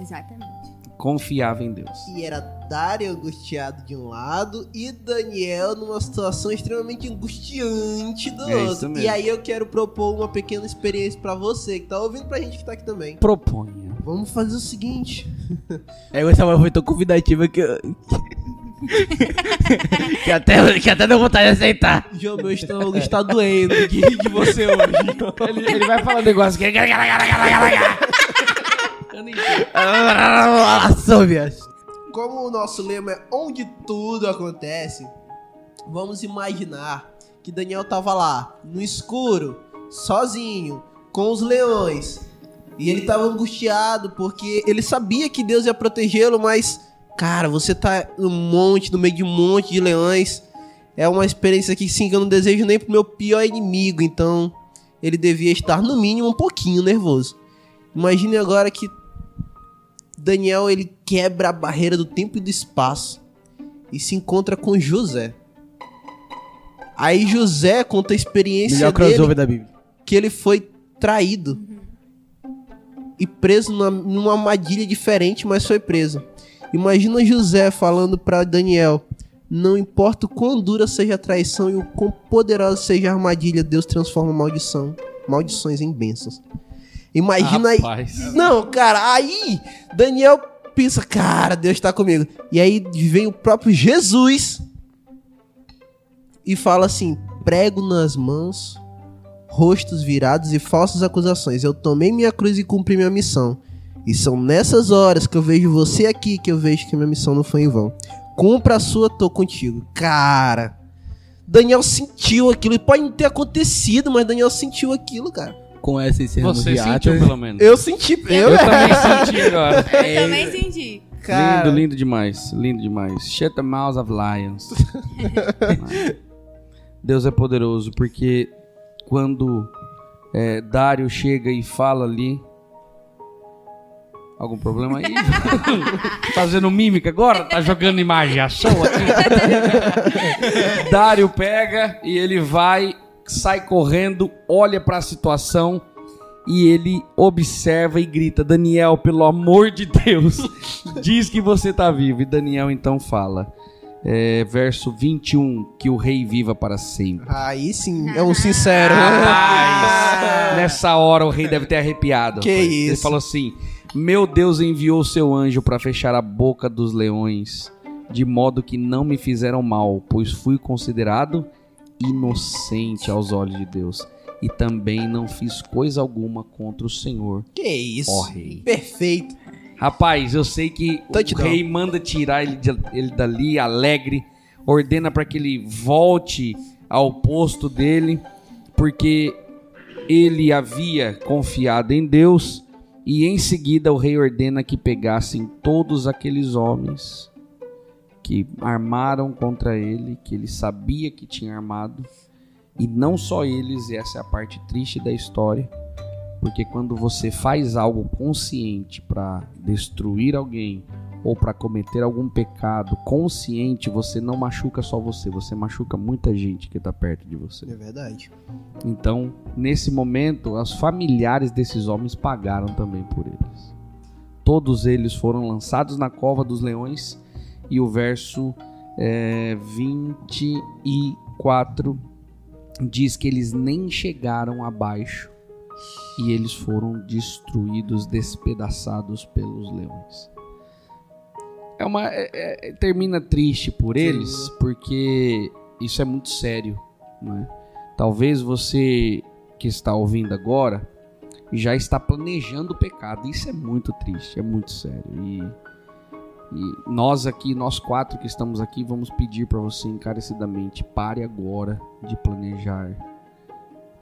Exatamente. Confiava em Deus. E era Dário angustiado de um lado e Daniel numa situação extremamente angustiante do É isso outro. mesmo. E aí eu quero propor uma pequena experiência pra você que tá ouvindo pra gente que tá aqui também. Proponha. Vamos fazer o seguinte. É, essa voz foi tão convidativa que eu... que, até, que até deu vontade de aceitar. João, meu estômago está doendo de de você hoje. Ele, ele vai falar um negócio que é. Sôvias. Como o nosso lema é onde tudo acontece, vamos imaginar que Daniel tava lá, no escuro, sozinho, com os leões. E ele tava angustiado porque ele sabia que Deus ia protegê-lo, mas, cara, você tá no monte, no meio de um monte de leões. É uma experiência que sim, que eu não desejo nem pro meu pior inimigo. Então, ele devia estar, no mínimo, um pouquinho nervoso. Imagine agora que Daniel ele quebra a barreira do tempo e do espaço e se encontra com José. Aí José conta a experiência Melhor dele crossover da Bíblia. que ele foi traído e preso numa, numa armadilha diferente, mas foi preso. Imagina José falando pra Daniel: Não importa o quão dura seja a traição e o quão poderosa seja a armadilha, Deus transforma maldição, maldições em bênçãos. Imagina aí. Rapaz. Não, cara, aí Daniel pensa, cara, Deus tá comigo. E aí vem o próprio Jesus e fala assim: prego nas mãos, rostos virados e falsas acusações. Eu tomei minha cruz e cumpri minha missão. E são nessas horas que eu vejo você aqui que eu vejo que minha missão não foi em vão. Cumpra a sua, tô contigo. Cara, Daniel sentiu aquilo. E Pode não ter acontecido, mas Daniel sentiu aquilo, cara. Com essa encerramos Você de sentiu, pelo menos. Eu senti. Eu, Eu também senti agora. Eu também senti. cara, Lindo, lindo demais. Lindo demais. Shut the mouths of lions. Deus é poderoso, porque quando é, Dário chega e fala ali. Algum problema aí? Fazendo mímica agora? Tá jogando imaginação aqui? Dário pega e ele vai, sai correndo, olha pra situação e ele observa e grita: Daniel, pelo amor de Deus, diz que você tá vivo. E Daniel então fala, é, verso 21, que o rei viva para sempre. Aí sim, é um sincero. Rapaz, nessa hora o rei deve ter arrepiado. Que rapaz. Ele isso. falou assim: Meu Deus enviou o seu anjo para fechar a boca dos leões, de modo que não me fizeram mal, pois fui considerado inocente aos olhos de Deus. E também não fiz coisa alguma contra o Senhor, Que isso. ó rei. Perfeito. Rapaz, eu sei que Touchdown. o rei manda tirar ele, de- ele dali alegre, ordena para que ele volte ao posto dele, porque ele havia confiado em Deus, e em seguida o rei ordena que pegassem todos aqueles homens que armaram contra ele, que ele sabia que tinha armado, e não só eles, e essa é a parte triste da história, porque quando você faz algo consciente para destruir alguém ou para cometer algum pecado consciente, você não machuca só você, você machuca muita gente que tá perto de você. É verdade. Então, nesse momento, os familiares desses homens pagaram também por eles. Todos eles foram lançados na cova dos leões e o verso é, 24 diz que eles nem chegaram abaixo e eles foram destruídos, despedaçados pelos leões. É uma é- é- termina triste por eles, porque isso é muito sério, né? Talvez você que está ouvindo agora já está planejando o pecado. Isso é muito triste, é muito sério. E, e nós aqui, nós quatro que estamos aqui, vamos pedir para você encarecidamente: pare agora de planejar.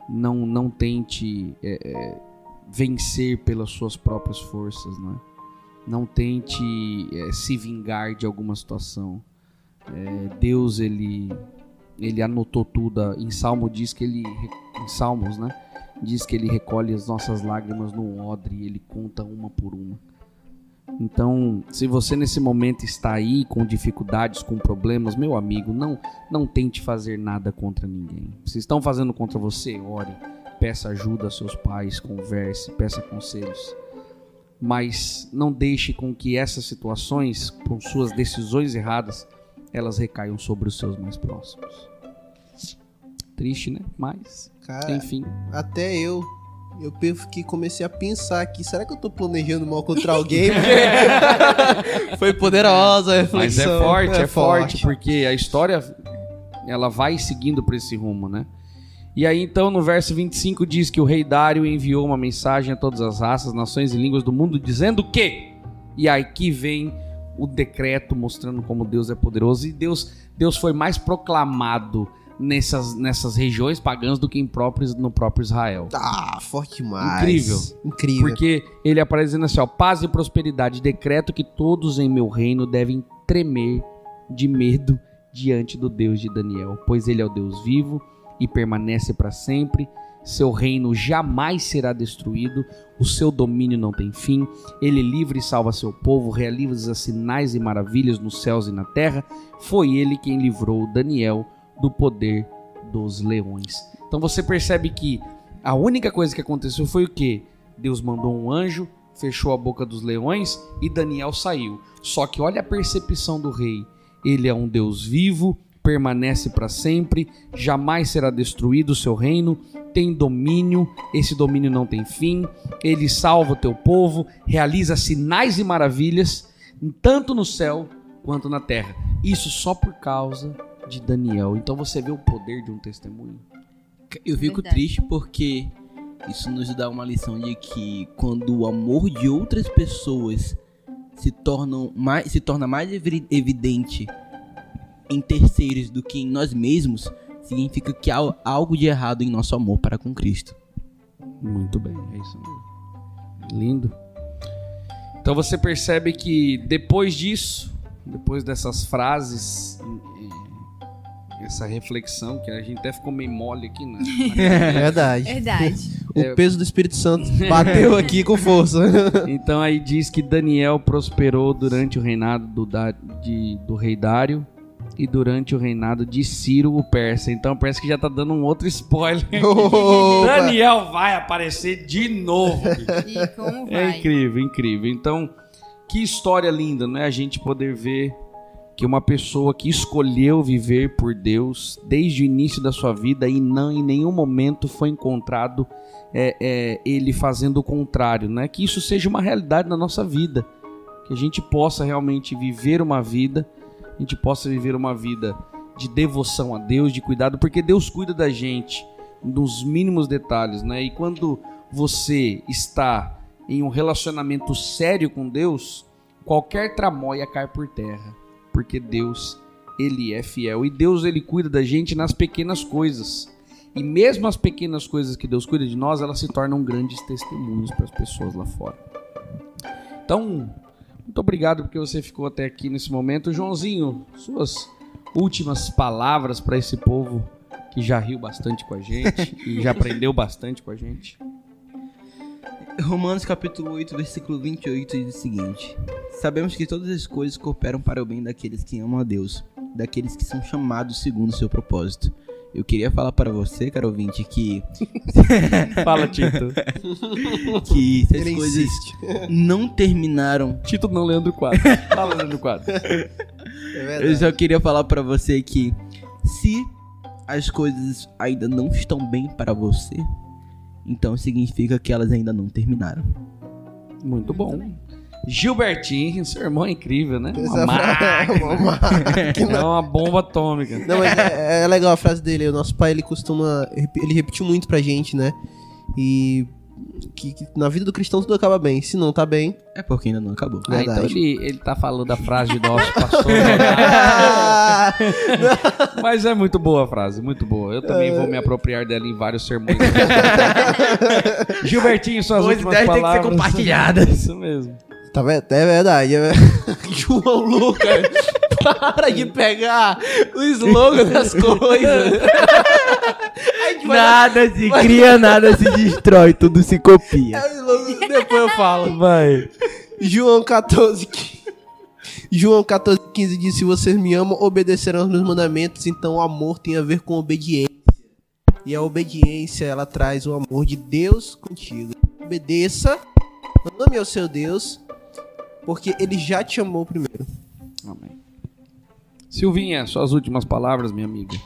Não, não tente é, é, vencer pelas suas próprias forças, não é? Não tente é, se vingar de alguma situação. É, Deus ele ele anotou tudo. Em Salmo diz que ele em Salmos, né? Diz que ele recolhe as nossas lágrimas no odre e ele conta uma por uma. Então, se você nesse momento está aí com dificuldades, com problemas, meu amigo, não não tente fazer nada contra ninguém. Se estão fazendo contra você, ore, peça ajuda aos seus pais, converse, peça conselhos. Mas não deixe com que essas situações, com suas decisões erradas, elas recaiam sobre os seus mais próximos. Triste, né? Mas, Cara, enfim. até eu. Eu fiquei, comecei a pensar aqui, será que eu tô planejando mal contra alguém? Foi poderosa a Mas reflexão. é forte, é, forte, porque a história ela vai seguindo por esse rumo, né? E aí então no verso 25 diz que o rei Dário enviou uma mensagem a todas as raças, nações e línguas do mundo dizendo que e aqui vem o decreto mostrando como Deus é poderoso e Deus Deus foi mais proclamado nessas, nessas regiões pagãs do que em no próprio Israel. Ah, forte demais. Incrível. Incrível. Porque ele aparece dizendo assim, ó, paz e prosperidade, decreto que todos em meu reino devem tremer de medo diante do Deus de Daniel, pois ele é o Deus vivo e permanece para sempre. Seu reino jamais será destruído, o seu domínio não tem fim. Ele livre e salva seu povo, realiza sinais e maravilhas nos céus e na terra. Foi ele quem livrou Daniel do poder dos leões. Então você percebe que a única coisa que aconteceu foi o que? Deus mandou um anjo, fechou a boca dos leões e Daniel saiu. Só que olha a percepção do rei. Ele é um Deus vivo, permanece para sempre, jamais será destruído o seu reino, tem domínio, esse domínio não tem fim, ele salva o teu povo, realiza sinais e maravilhas, tanto no céu quanto na terra. Isso só por causa de Daniel. Então você vê o poder de um testemunho. Eu fico Verdade. triste porque isso nos dá uma lição de que quando o amor de outras pessoas se, tornam mais, se torna mais evi- evidente em terceiros do que em nós mesmos, significa que há algo de errado em nosso amor para com Cristo. Muito bem, é isso mesmo. Lindo. Então você percebe que depois disso, depois dessas frases, essa reflexão, que a gente até ficou meio mole aqui, né? É verdade. Verdade. O peso do Espírito Santo bateu aqui com força. Então aí diz que Daniel prosperou durante o reinado do, Da- de- do rei Dário e durante o reinado de Ciro o Persa. Então parece que já tá dando um outro spoiler. Daniel vai aparecer de novo. E como É vai? incrível, incrível. Então, que história linda, né? A gente poder ver que uma pessoa que escolheu viver por Deus desde o início da sua vida e não em nenhum momento foi encontrado é, é, ele fazendo o contrário, né? Que isso seja uma realidade na nossa vida, que a gente possa realmente viver uma vida, a gente possa viver uma vida de devoção a Deus, de cuidado, porque Deus cuida da gente nos mínimos detalhes, né? E quando você está em um relacionamento sério com Deus, qualquer tramóia cai por terra, porque Deus, ele é fiel e Deus ele cuida da gente nas pequenas coisas. E mesmo as pequenas coisas que Deus cuida de nós, elas se tornam grandes testemunhos para as pessoas lá fora. Então, muito obrigado porque você ficou até aqui nesse momento. Joãozinho, suas últimas palavras para esse povo que já riu bastante com a gente e já aprendeu bastante com a gente. Romanos capítulo 8, versículo 28 diz o seguinte: Sabemos que todas as coisas cooperam para o bem daqueles que amam a Deus, daqueles que são chamados segundo o seu propósito. Eu queria falar para você, caro ouvinte, que, Fala, Tito. que se as Ele coisas insiste. não terminaram, Tito não, Leandro Quadro. Fala, Leandro Quadro. É eu só queria falar para você que se as coisas ainda não estão bem para você, então significa que elas ainda não terminaram. Muito bom. Gilbertinho, seu irmão é incrível, né? Essa Uma fra- máquina. uma máquina. É uma bomba atômica. Não, mas é, é legal a frase dele. O nosso pai, ele costuma. Ele repetiu muito pra gente, né? E que, que na vida do cristão tudo acaba bem. Se não tá bem, É porque ainda não acabou. Ah, então ele, ele tá falando a frase de nosso pastor. Mas é muito boa a frase, muito boa. Eu também vou me apropriar dela em vários sermões. Gilbertinho, suas Boas últimas ideias têm que ser palavras. compartilhadas. Isso mesmo. Tá? É verdade. é verdade. João Lucas, para de pegar o slogan das coisas. Nada se cria, nada se destrói, tudo se copia. É o slogan, Depois eu falo. Vai. João 14, qui- João 14, 15 diz: Se vocês me amam, obedecerão aos meus mandamentos. Então o amor tem a ver com obediência. E a obediência, ela traz o amor de Deus contigo. Obedeça, ame ao seu Deus, porque ele já te amou primeiro. Amém. Silvinha, suas últimas palavras, minha amiga.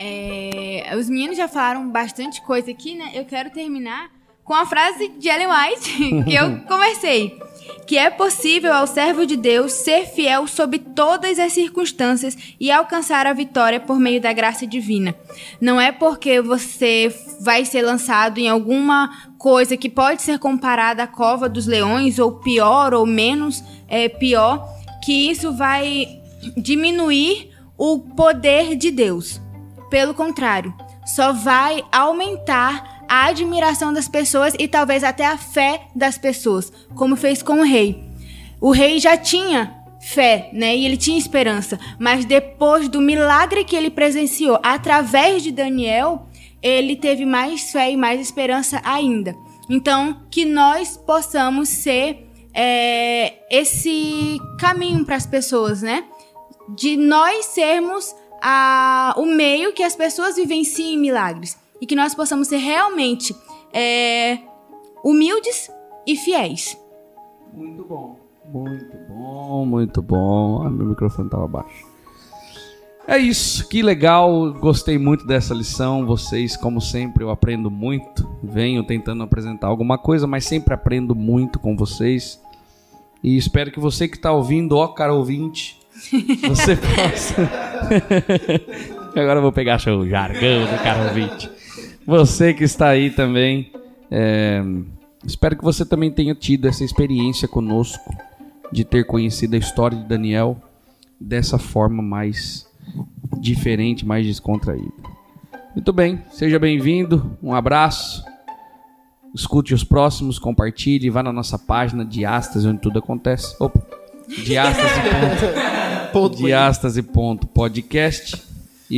É, os meninos já falaram bastante coisa aqui, né? Eu quero terminar com a frase de Ellen White que eu comecei. Que é possível ao servo de Deus ser fiel sob todas as circunstâncias e alcançar a vitória por meio da graça divina. Não é porque você vai ser lançado em alguma coisa que pode ser comparada à cova dos leões, ou pior, ou menos é, pior, que isso vai diminuir o poder de Deus. Pelo contrário, só vai aumentar a admiração das pessoas e talvez até a fé das pessoas, como fez com o rei. O rei já tinha fé, né? E ele tinha esperança, mas depois do milagre que ele presenciou através de Daniel, ele teve mais fé e mais esperança ainda. Então, que nós possamos ser é, esse caminho para as pessoas, né? De nós sermos a, o meio que as pessoas vivenciem milagres e que nós possamos ser realmente é, humildes e fiéis. Muito bom. Muito bom, muito bom. Ah, meu microfone tava baixo. É isso, que legal. Gostei muito dessa lição. Vocês, como sempre, eu aprendo muito. Venho tentando apresentar alguma coisa, mas sempre aprendo muito com vocês. E espero que você que está ouvindo, ó, cara ouvinte, você possa. Agora eu vou pegar o jargão do cara. Você que está aí também, é, espero que você também tenha tido essa experiência conosco de ter conhecido a história de Daniel dessa forma mais diferente, mais descontraída. Muito bem, seja bem-vindo, um abraço. Escute os próximos, compartilhe, vá na nossa página de Astas, onde tudo acontece. Opa, diastase.com diastase.podcast e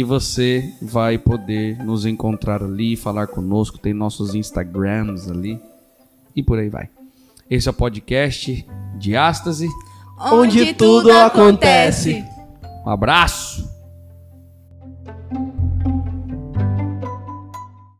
você vai poder nos encontrar ali, falar conosco, tem nossos Instagrams ali e por aí vai. Esse é o podcast Diástase. Onde tudo acontece. Um abraço!